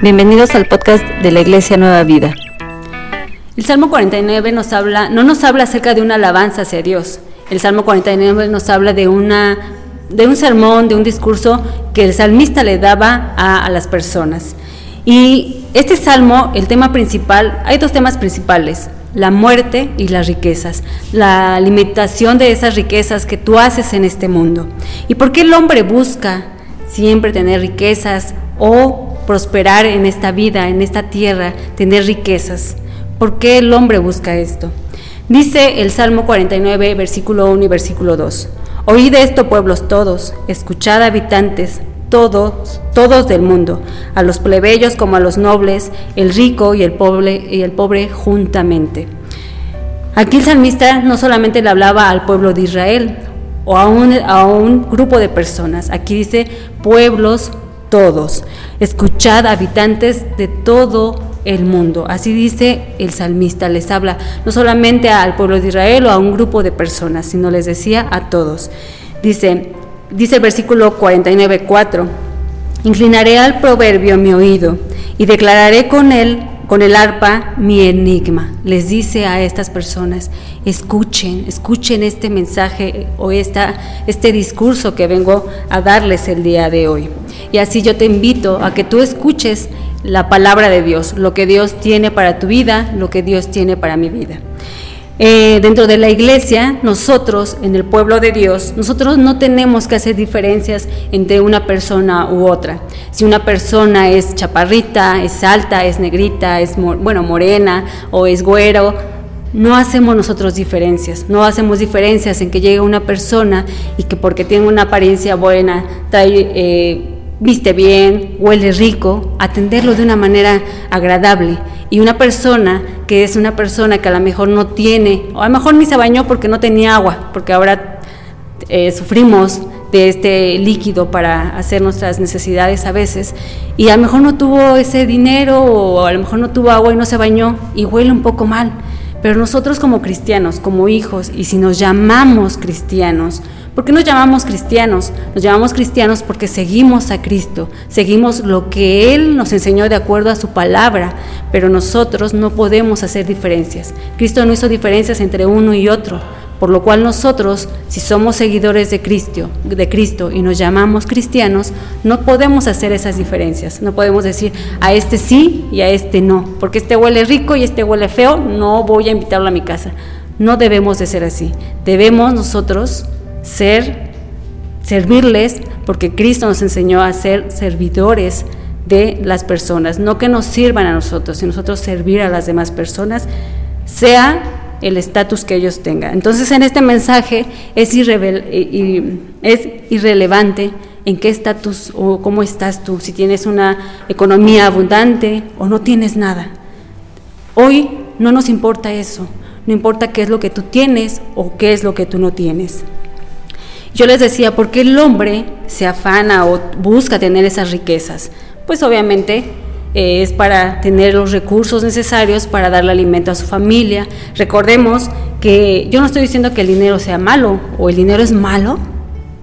Bienvenidos al podcast de la Iglesia Nueva Vida. El Salmo 49 nos habla, no nos habla acerca de una alabanza hacia Dios. El Salmo 49 nos habla de una de un sermón, de un discurso que el salmista le daba a, a las personas. Y este salmo, el tema principal, hay dos temas principales, la muerte y las riquezas, la limitación de esas riquezas que tú haces en este mundo. ¿Y por qué el hombre busca siempre tener riquezas o prosperar en esta vida, en esta tierra, tener riquezas. ¿Por qué el hombre busca esto? Dice el Salmo 49, versículo 1 y versículo 2. Oíd esto, pueblos todos, escuchad habitantes, todos, todos del mundo, a los plebeyos como a los nobles, el rico y el pobre, y el pobre juntamente. Aquí el salmista no solamente le hablaba al pueblo de Israel o a un, a un grupo de personas, aquí dice pueblos todos. Escuchad habitantes de todo el mundo. Así dice el salmista, les habla no solamente al pueblo de Israel o a un grupo de personas, sino les decía a todos. Dice, dice el versículo 49.4, inclinaré al proverbio mi oído y declararé con él con el arpa mi enigma. Les dice a estas personas, escuchen, escuchen este mensaje o esta, este discurso que vengo a darles el día de hoy. Y así yo te invito a que tú escuches la palabra de Dios, lo que Dios tiene para tu vida, lo que Dios tiene para mi vida. Eh, dentro de la iglesia, nosotros, en el pueblo de Dios, nosotros no tenemos que hacer diferencias entre una persona u otra. Si una persona es chaparrita, es alta, es negrita, es bueno, morena o es güero, no hacemos nosotros diferencias, no hacemos diferencias en que llegue una persona y que porque tiene una apariencia buena, trae... Eh, viste bien, huele rico, atenderlo de una manera agradable. Y una persona que es una persona que a lo mejor no tiene, o a lo mejor ni se bañó porque no tenía agua, porque ahora eh, sufrimos de este líquido para hacer nuestras necesidades a veces, y a lo mejor no tuvo ese dinero o a lo mejor no tuvo agua y no se bañó y huele un poco mal. Pero nosotros como cristianos, como hijos, y si nos llamamos cristianos, ¿Por qué nos llamamos cristianos? Nos llamamos cristianos porque seguimos a Cristo, seguimos lo que Él nos enseñó de acuerdo a su palabra, pero nosotros no podemos hacer diferencias. Cristo no hizo diferencias entre uno y otro, por lo cual nosotros, si somos seguidores de Cristo, de Cristo y nos llamamos cristianos, no podemos hacer esas diferencias. No podemos decir a este sí y a este no, porque este huele rico y este huele feo, no voy a invitarlo a mi casa. No debemos de ser así. Debemos nosotros ser, servirles, porque Cristo nos enseñó a ser servidores de las personas, no que nos sirvan a nosotros, sino nosotros servir a las demás personas, sea el estatus que ellos tengan. Entonces en este mensaje es, es irrelevante en qué estatus o cómo estás tú, si tienes una economía abundante o no tienes nada. Hoy no nos importa eso, no importa qué es lo que tú tienes o qué es lo que tú no tienes. Yo les decía, ¿por qué el hombre se afana o busca tener esas riquezas? Pues obviamente eh, es para tener los recursos necesarios para darle alimento a su familia. Recordemos que yo no estoy diciendo que el dinero sea malo o el dinero es malo.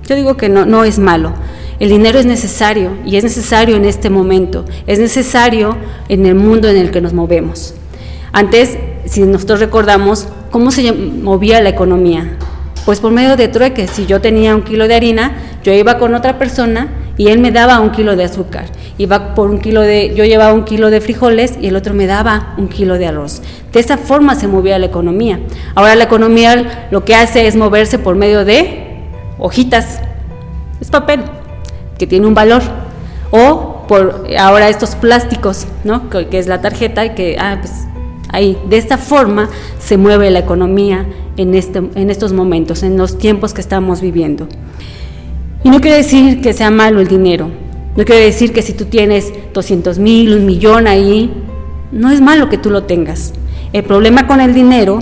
Yo digo que no, no es malo. El dinero es necesario y es necesario en este momento. Es necesario en el mundo en el que nos movemos. Antes, si nosotros recordamos, ¿cómo se movía la economía? Pues por medio de trueques, si yo tenía un kilo de harina, yo iba con otra persona y él me daba un kilo de azúcar. Iba por un kilo de, yo llevaba un kilo de frijoles y el otro me daba un kilo de arroz. De esa forma se movía la economía. Ahora la economía lo que hace es moverse por medio de hojitas. Es papel que tiene un valor. O por ahora estos plásticos, ¿no? Que, es la tarjeta y que, ah, pues ahí. De esta forma se mueve la economía en, este, en estos momentos, en los tiempos que estamos viviendo. Y no quiere decir que sea malo el dinero, no quiere decir que si tú tienes 200 mil, un millón ahí, no es malo que tú lo tengas. El problema con el dinero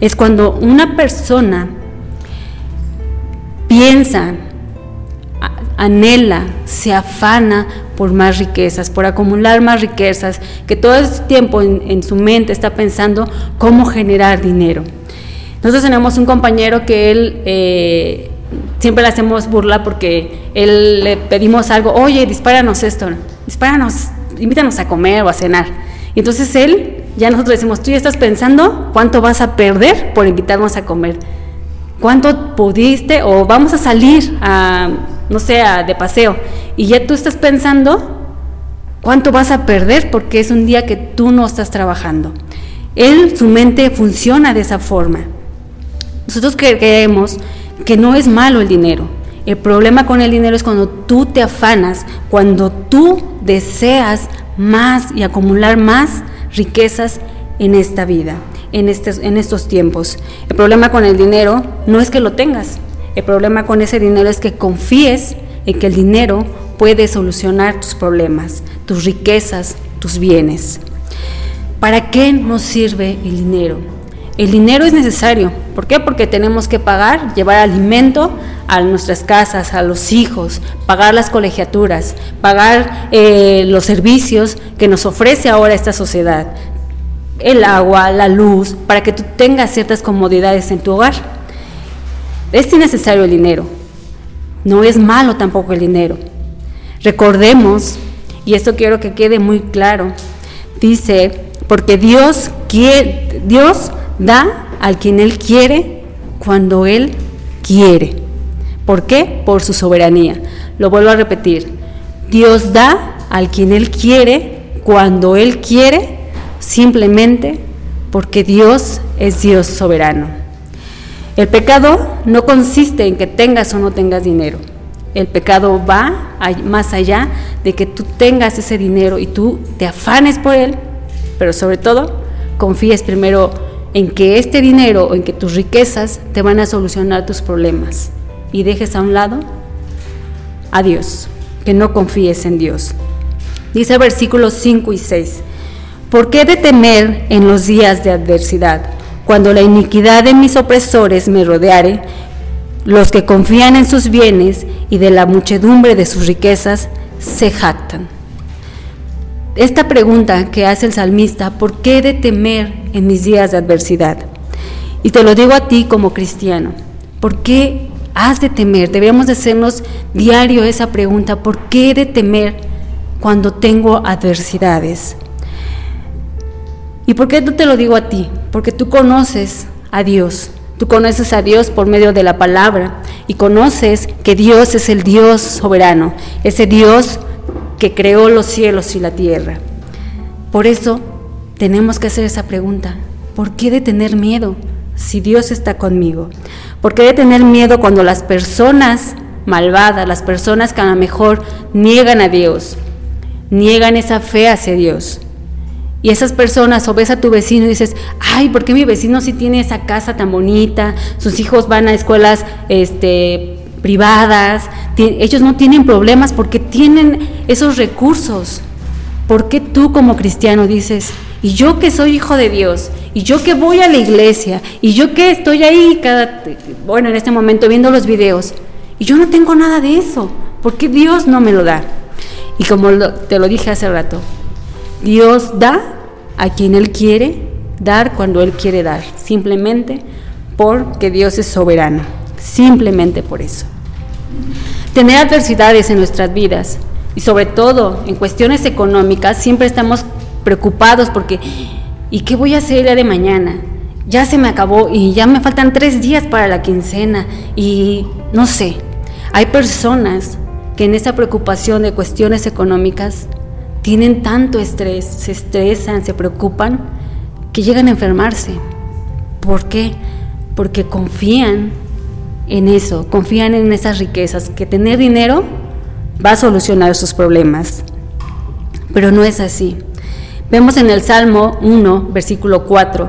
es cuando una persona piensa, anhela, se afana por más riquezas, por acumular más riquezas, que todo el tiempo en su mente está pensando cómo generar dinero. Nosotros tenemos un compañero que él eh, siempre le hacemos burla porque él le pedimos algo, oye, dispáranos esto, dispáranos invítanos a comer o a cenar. Y entonces él, ya nosotros decimos, tú ya estás pensando cuánto vas a perder por invitarnos a comer. ¿Cuánto pudiste o vamos a salir a, no sé, de paseo? Y ya tú estás pensando cuánto vas a perder porque es un día que tú no estás trabajando. Él, su mente funciona de esa forma. Nosotros creemos que no es malo el dinero. El problema con el dinero es cuando tú te afanas, cuando tú deseas más y acumular más riquezas en esta vida, en estos, tiempos. El problema con el dinero no es que lo tengas, el problema con ese dinero es que confíes en que el dinero puede solucionar tus problemas, tus riquezas, tus bienes. ¿Para qué nos sirve el dinero? El dinero es necesario. ¿Por qué? Porque tenemos que pagar, llevar alimento a nuestras casas, a los hijos, pagar las colegiaturas, pagar eh, los servicios que nos ofrece ahora esta sociedad, el agua, la luz, para que tú tengas ciertas comodidades en tu hogar. Es innecesario el dinero. No es malo tampoco el dinero. Recordemos, y esto quiero que quede muy claro, dice porque Dios quiere, Dios da al quien Él quiere cuando Él quiere. ¿Por qué? Por su soberanía. Lo vuelvo a repetir. Dios da al quien Él quiere cuando Él quiere, simplemente porque Dios es Dios soberano. El pecado no consiste en que tengas o no tengas dinero. El pecado va más allá de que tú tengas ese dinero y tú te afanes por él pero sobre todo confíes primero en que este dinero o en que tus riquezas te van a solucionar tus problemas y dejes a un lado a Dios, que no confíes en Dios. Dice versículos 5 y 6, ¿por qué de temer en los días de adversidad, cuando la iniquidad de mis opresores me rodeare, los que confían en sus bienes y de la muchedumbre de sus riquezas se jactan? Esta pregunta que hace el salmista, ¿por qué de temer en mis días de adversidad? Y te lo digo a ti como cristiano, ¿por qué has de temer? Debemos de hacernos diario esa pregunta, ¿por qué de temer cuando tengo adversidades? ¿Y por qué no te lo digo a ti? Porque tú conoces a Dios, tú conoces a Dios por medio de la palabra y conoces que Dios es el Dios soberano, ese Dios que creó los cielos y la tierra. Por eso tenemos que hacer esa pregunta. ¿Por qué de tener miedo si Dios está conmigo? ¿Por qué de tener miedo cuando las personas malvadas, las personas que a lo mejor niegan a Dios, niegan esa fe hacia Dios? Y esas personas, o ves a tu vecino y dices, ay, ¿por qué mi vecino sí tiene esa casa tan bonita? Sus hijos van a escuelas este, privadas, ellos no tienen problemas porque tienen esos recursos. ¿Por qué tú como cristiano dices, y yo que soy hijo de Dios, y yo que voy a la iglesia, y yo que estoy ahí cada, bueno, en este momento viendo los videos, y yo no tengo nada de eso, ¿por qué Dios no me lo da? Y como te lo dije hace rato, Dios da a quien Él quiere dar cuando Él quiere dar, simplemente porque Dios es soberano, simplemente por eso. Tener adversidades en nuestras vidas y sobre todo en cuestiones económicas, siempre estamos preocupados porque ¿y qué voy a hacer el día de mañana? Ya se me acabó y ya me faltan tres días para la quincena y no sé, hay personas que en esa preocupación de cuestiones económicas tienen tanto estrés, se estresan, se preocupan, que llegan a enfermarse. ¿Por qué? Porque confían en eso, confían en esas riquezas, que tener dinero va a solucionar sus problemas. Pero no es así. Vemos en el Salmo 1, versículo 4,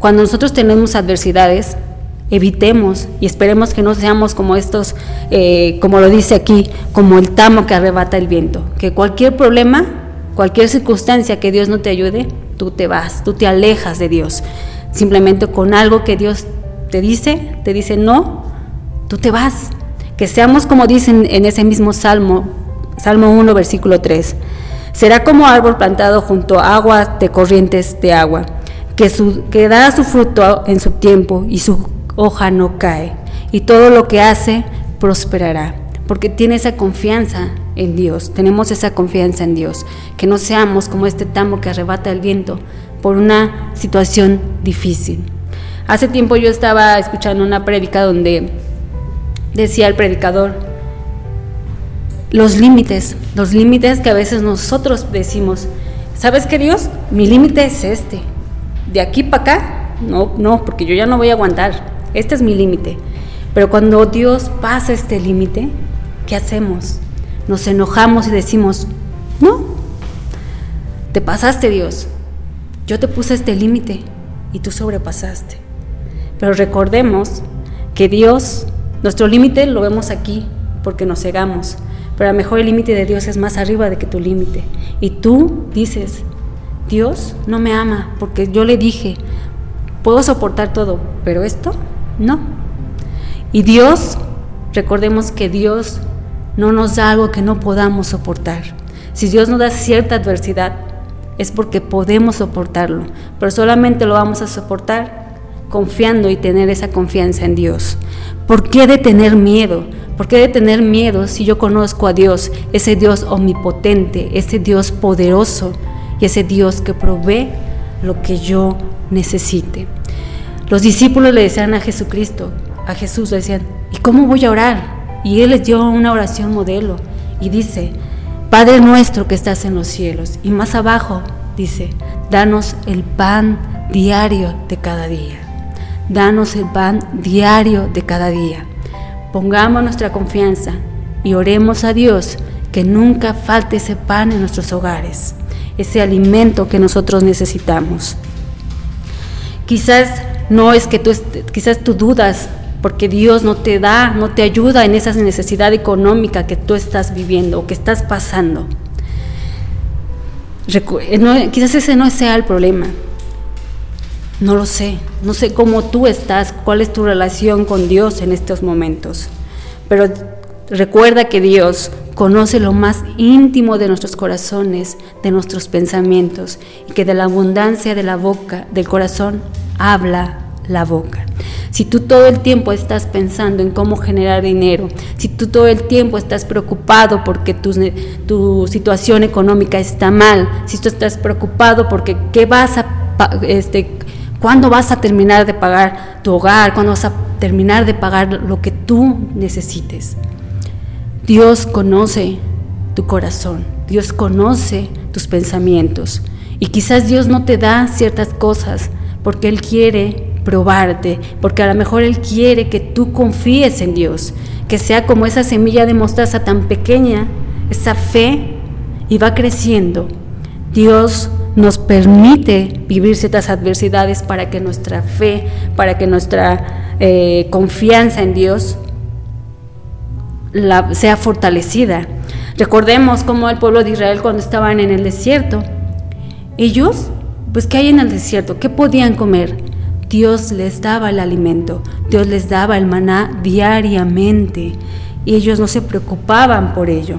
cuando nosotros tenemos adversidades, evitemos y esperemos que no seamos como estos, eh, como lo dice aquí, como el tamo que arrebata el viento, que cualquier problema, cualquier circunstancia que Dios no te ayude, tú te vas, tú te alejas de Dios. Simplemente con algo que Dios te dice, te dice no, tú te vas. Que seamos como dicen en ese mismo Salmo, Salmo 1, versículo 3. Será como árbol plantado junto a aguas de corrientes de agua, que, su, que da su fruto en su tiempo y su hoja no cae, y todo lo que hace prosperará, porque tiene esa confianza en Dios, tenemos esa confianza en Dios, que no seamos como este tambo que arrebata el viento por una situación difícil. Hace tiempo yo estaba escuchando una prédica donde decía el predicador, los límites, los límites que a veces nosotros decimos, ¿sabes qué Dios? Mi límite es este. De aquí para acá, no, no, porque yo ya no voy a aguantar. Este es mi límite. Pero cuando Dios pasa este límite, ¿qué hacemos? Nos enojamos y decimos, no, te pasaste Dios. Yo te puse este límite y tú sobrepasaste. Pero recordemos que Dios, nuestro límite lo vemos aquí porque nos cegamos pero a lo mejor el límite de Dios es más arriba de que tu límite. Y tú dices, Dios no me ama porque yo le dije, puedo soportar todo, pero esto no. Y Dios, recordemos que Dios no nos da algo que no podamos soportar. Si Dios nos da cierta adversidad, es porque podemos soportarlo, pero solamente lo vamos a soportar confiando y tener esa confianza en Dios. ¿Por qué de tener miedo? ¿Por qué de tener miedo si yo conozco a Dios, ese Dios omnipotente, ese Dios poderoso y ese Dios que provee lo que yo necesite? Los discípulos le decían a Jesucristo, a Jesús le decían, ¿y cómo voy a orar? Y él les dio una oración modelo y dice, Padre nuestro que estás en los cielos. Y más abajo dice, danos el pan diario de cada día. Danos el pan diario de cada día. Pongamos nuestra confianza y oremos a Dios que nunca falte ese pan en nuestros hogares, ese alimento que nosotros necesitamos. Quizás no es que tú, quizás tú dudas porque Dios no te da, no te ayuda en esa necesidad económica que tú estás viviendo o que estás pasando. quizás ese no sea el problema. No lo sé, no sé cómo tú estás, cuál es tu relación con Dios en estos momentos, pero recuerda que Dios conoce lo más íntimo de nuestros corazones, de nuestros pensamientos, y que de la abundancia de la boca, del corazón, habla la boca. Si tú todo el tiempo estás pensando en cómo generar dinero, si tú todo el tiempo estás preocupado porque tu, tu situación económica está mal, si tú estás preocupado porque qué vas a este, ¿Cuándo vas a terminar de pagar tu hogar? ¿Cuándo vas a terminar de pagar lo que tú necesites? Dios conoce tu corazón, Dios conoce tus pensamientos y quizás Dios no te da ciertas cosas porque Él quiere probarte, porque a lo mejor Él quiere que tú confíes en Dios, que sea como esa semilla de mostaza tan pequeña, esa fe y va creciendo. Dios nos permite vivir ciertas adversidades para que nuestra fe, para que nuestra eh, confianza en Dios sea fortalecida. Recordemos cómo el pueblo de Israel cuando estaban en el desierto, ellos, pues ¿qué hay en el desierto? ¿Qué podían comer? Dios les daba el alimento, Dios les daba el maná diariamente y ellos no se preocupaban por ello.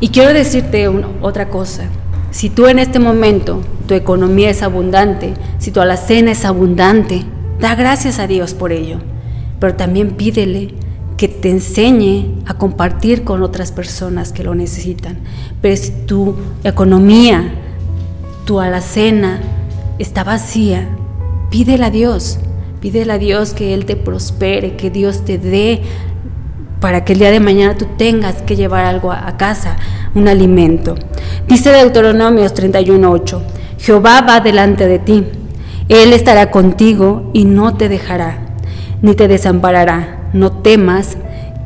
Y quiero decirte otra cosa, si tú en este momento tu economía es abundante, si tu alacena es abundante, da gracias a Dios por ello, pero también pídele que te enseñe a compartir con otras personas que lo necesitan. Pero si tu economía, tu alacena está vacía, pídele a Dios, pídele a Dios que Él te prospere, que Dios te dé para que el día de mañana tú tengas que llevar algo a casa, un alimento. Dice Deuteronomios 31:8, Jehová va delante de ti, Él estará contigo y no te dejará, ni te desamparará, no temas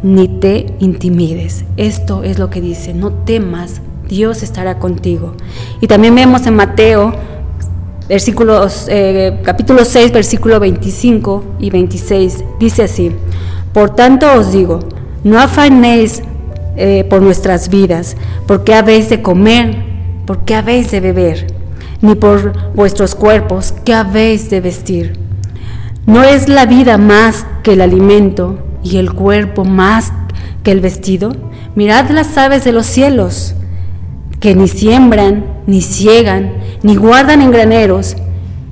ni te intimides. Esto es lo que dice, no temas, Dios estará contigo. Y también vemos en Mateo versículos, eh, capítulo 6, versículo 25 y 26, dice así, por tanto os digo, no afanéis eh, por nuestras vidas, porque habéis de comer, porque habéis de beber, ni por vuestros cuerpos, que habéis de vestir. ¿No es la vida más que el alimento y el cuerpo más que el vestido? Mirad las aves de los cielos, que ni siembran, ni ciegan, ni guardan en graneros,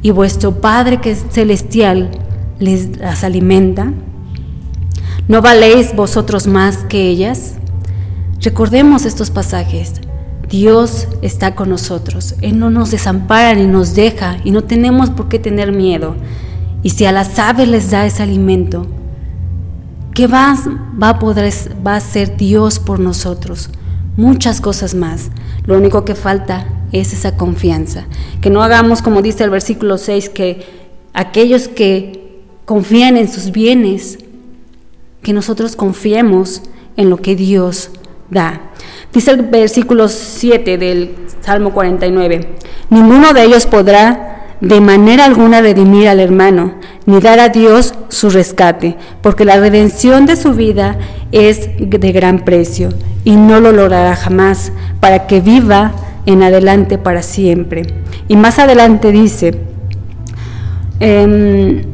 y vuestro Padre que es celestial les las alimenta. ¿No valéis vosotros más que ellas? Recordemos estos pasajes. Dios está con nosotros. Él no nos desampara ni nos deja y no tenemos por qué tener miedo. Y si a las aves les da ese alimento, ¿qué más va a poder va a ser Dios por nosotros? Muchas cosas más. Lo único que falta es esa confianza. Que no hagamos como dice el versículo 6 que aquellos que confían en sus bienes, que nosotros confiemos en lo que Dios da. Dice el versículo 7 del Salmo 49, ninguno de ellos podrá de manera alguna redimir al hermano, ni dar a Dios su rescate, porque la redención de su vida es de gran precio y no lo logrará jamás, para que viva en adelante para siempre. Y más adelante dice, em,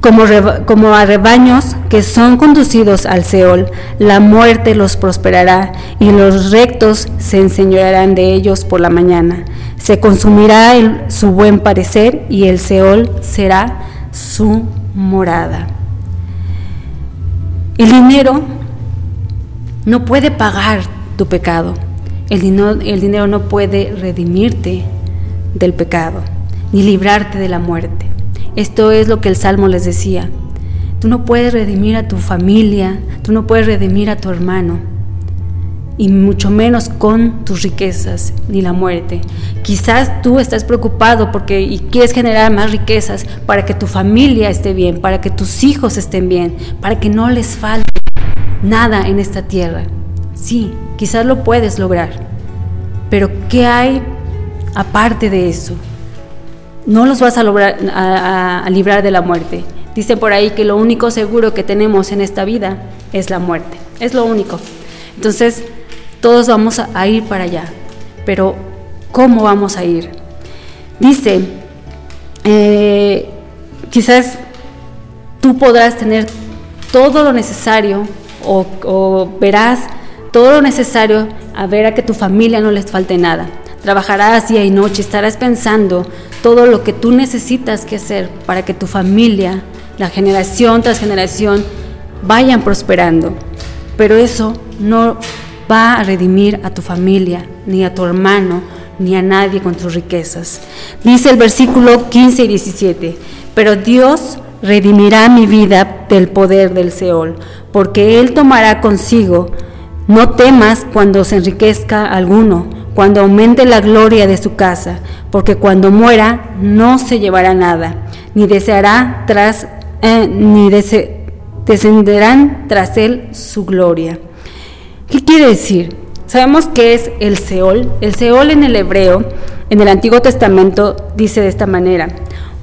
como, como a rebaños que son conducidos al Seol, la muerte los prosperará y los rectos se enseñorearán de ellos por la mañana. Se consumirá su buen parecer y el Seol será su morada. El dinero no puede pagar tu pecado. El el dinero no puede redimirte del pecado ni librarte de la muerte. Esto es lo que el Salmo les decía. Tú no puedes redimir a tu familia, tú no puedes redimir a tu hermano, y mucho menos con tus riquezas ni la muerte. Quizás tú estás preocupado porque y quieres generar más riquezas para que tu familia esté bien, para que tus hijos estén bien, para que no les falte nada en esta tierra. Sí, quizás lo puedes lograr, pero ¿qué hay aparte de eso? No los vas a, lograr, a, librar de la muerte. Dice por ahí que lo único seguro que tenemos en esta vida es la muerte. Es lo único. Entonces, todos vamos a, ir para allá. Pero, ¿cómo vamos a ir? Dice, eh, quizás tú podrás tener todo lo necesario o, o verás todo lo necesario a ver a que tu familia no les falte nada. Trabajarás día y noche, estarás pensando todo lo que tú necesitas que hacer para que tu familia, la generación tras generación, vayan prosperando. Pero eso no va a redimir a tu familia, ni a tu hermano, ni a nadie con tus riquezas. Dice el versículo 15 y 17, pero Dios redimirá mi vida del poder del Seol, porque Él tomará consigo. No temas cuando se enriquezca alguno cuando aumente la gloria de su casa, porque cuando muera no se llevará nada, ni deseará tras, eh, ni descenderán tras él su gloria. ¿Qué quiere decir? Sabemos que es el Seol. El Seol en el hebreo, en el Antiguo Testamento, dice de esta manera,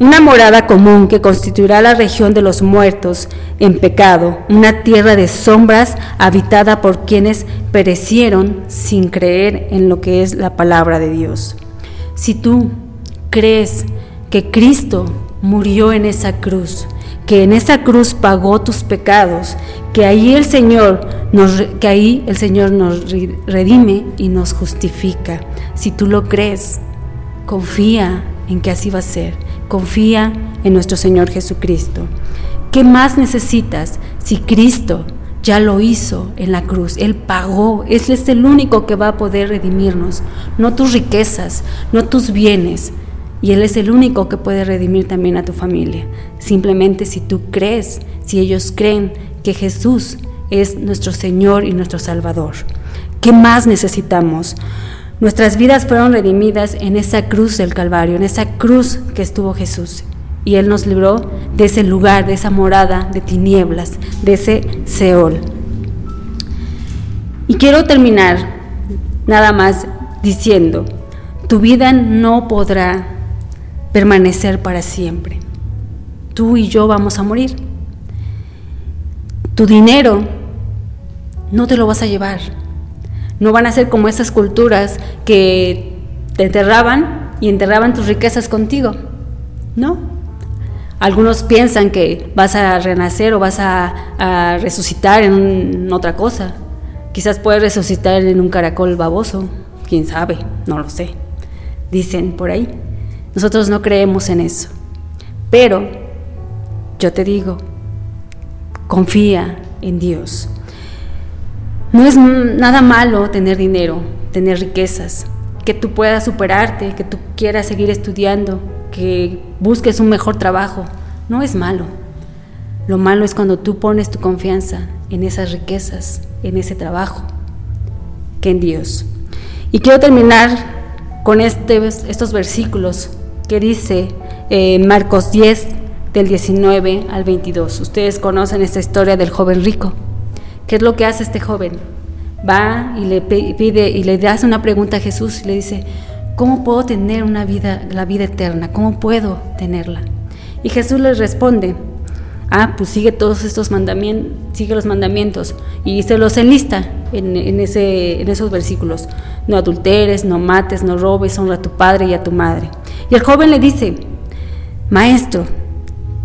una morada común que constituirá la región de los muertos en pecado, una tierra de sombras habitada por quienes perecieron sin creer en lo que es la palabra de Dios. Si tú crees que Cristo murió en esa cruz, que en esa cruz pagó tus pecados, que ahí el Señor nos, que ahí el Señor nos redime y nos justifica. Si tú lo crees, confía en que así va a ser. Confía en nuestro Señor Jesucristo. ¿Qué más necesitas si Cristo ya lo hizo en la cruz? Él pagó. Él es el único que va a poder redimirnos. No tus riquezas, no tus bienes. Y Él es el único que puede redimir también a tu familia. Simplemente si tú crees, si ellos creen que Jesús es nuestro Señor y nuestro Salvador. ¿Qué más necesitamos? Nuestras vidas fueron redimidas en esa cruz del Calvario, en esa cruz que estuvo Jesús. Y Él nos libró de ese lugar, de esa morada de tinieblas, de ese Seol. Y quiero terminar nada más diciendo, tu vida no podrá permanecer para siempre. Tú y yo vamos a morir. Tu dinero no te lo vas a llevar no van a ser como esas culturas que te enterraban y enterraban tus riquezas contigo. No. Algunos piensan que vas a renacer o vas a, resucitar en otra cosa. Quizás puedes resucitar en un caracol baboso. Quién sabe, no lo sé. Dicen por ahí. Nosotros no creemos en eso. Pero yo te digo, confía en Dios. No es nada malo tener dinero, tener riquezas, que tú puedas superarte, que tú quieras seguir estudiando, que busques un mejor trabajo. No es malo. Lo malo es cuando tú pones tu confianza en esas riquezas, en ese trabajo, que en Dios. Y quiero terminar con este, estos versículos que dice eh, Marcos 10, del 19 al 22. Ustedes conocen esta historia del joven rico. ¿Qué es lo que hace este joven? Va y le pide y le hace una pregunta a Jesús y le dice, ¿cómo puedo tener una vida, la vida eterna? ¿Cómo puedo tenerla? Y Jesús le responde, ah, pues sigue todos estos mandamientos, sigue los mandamientos y se los enlista en esos versículos. No adulteres, no mates, no robes, honra a tu padre y a tu madre. Y el joven le dice, maestro,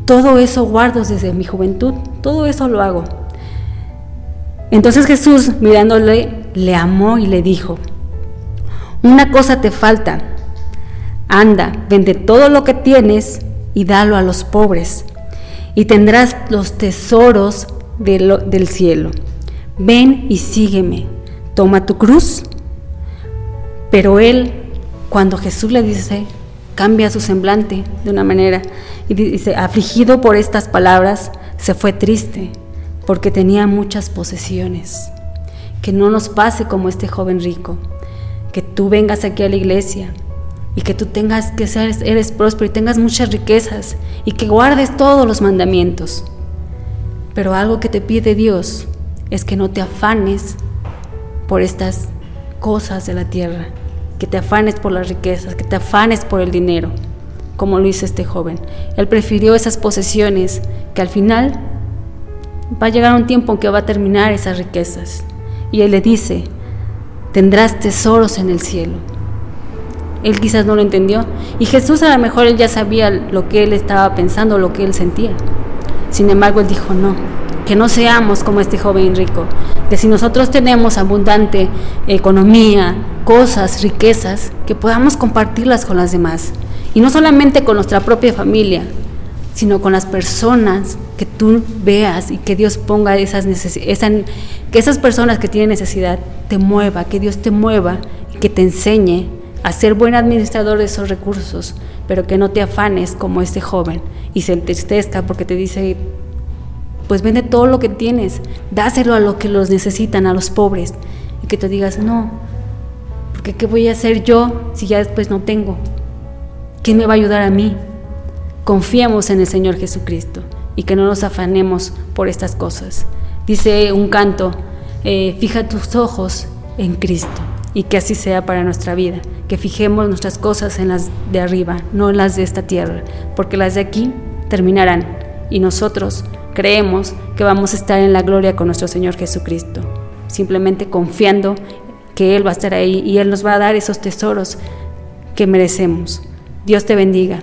todo eso guardo desde mi juventud, todo eso lo hago. Entonces Jesús, mirándole, le amó y le dijo, una cosa te falta, anda, vende todo lo que tienes y dalo a los pobres, y tendrás los tesoros del cielo. Ven y sígueme, toma tu cruz. Pero él, cuando Jesús le dice, cambia su semblante de una manera y dice, afligido por estas palabras, se fue triste porque tenía muchas posesiones. Que no nos pase como este joven rico, que tú vengas aquí a la iglesia y que tú tengas que ser, eres próspero y tengas muchas riquezas y que guardes todos los mandamientos. Pero algo que te pide Dios es que no te afanes por estas cosas de la tierra, que te afanes por las riquezas, que te afanes por el dinero, como lo hizo este joven. Él prefirió esas posesiones que al final va a llegar un tiempo en que va a terminar esas riquezas. Y Él le dice, tendrás tesoros en el cielo. Él quizás no lo entendió. Y Jesús a lo mejor él ya sabía lo que él estaba pensando, lo que él sentía. Sin embargo, él dijo, no, que no seamos como este joven rico, que si nosotros tenemos abundante economía, cosas, riquezas, que podamos compartirlas con las demás. Y no solamente con nuestra propia familia, sino con las personas que tú veas y que Dios ponga esas que esas personas que tienen necesidad te mueva, que Dios te mueva y que te enseñe a ser buen administrador de esos recursos, pero que no te afanes como este joven y se entristezca porque te dice, pues vende todo lo que tienes, dáselo a los que los necesitan, a los pobres, y que te digas, no, porque ¿qué voy a hacer yo si ya después no tengo? ¿Quién me va a ayudar a mí? Confiemos en el Señor Jesucristo y que no nos afanemos por estas cosas. Dice un canto, eh, fija tus ojos en Cristo y que así sea para nuestra vida, que fijemos nuestras cosas en las de arriba, no en las de esta tierra, porque las de aquí terminarán y nosotros creemos que vamos a estar en la gloria con nuestro Señor Jesucristo, simplemente confiando que Él va a estar ahí y Él nos va a dar esos tesoros que merecemos. Dios te bendiga.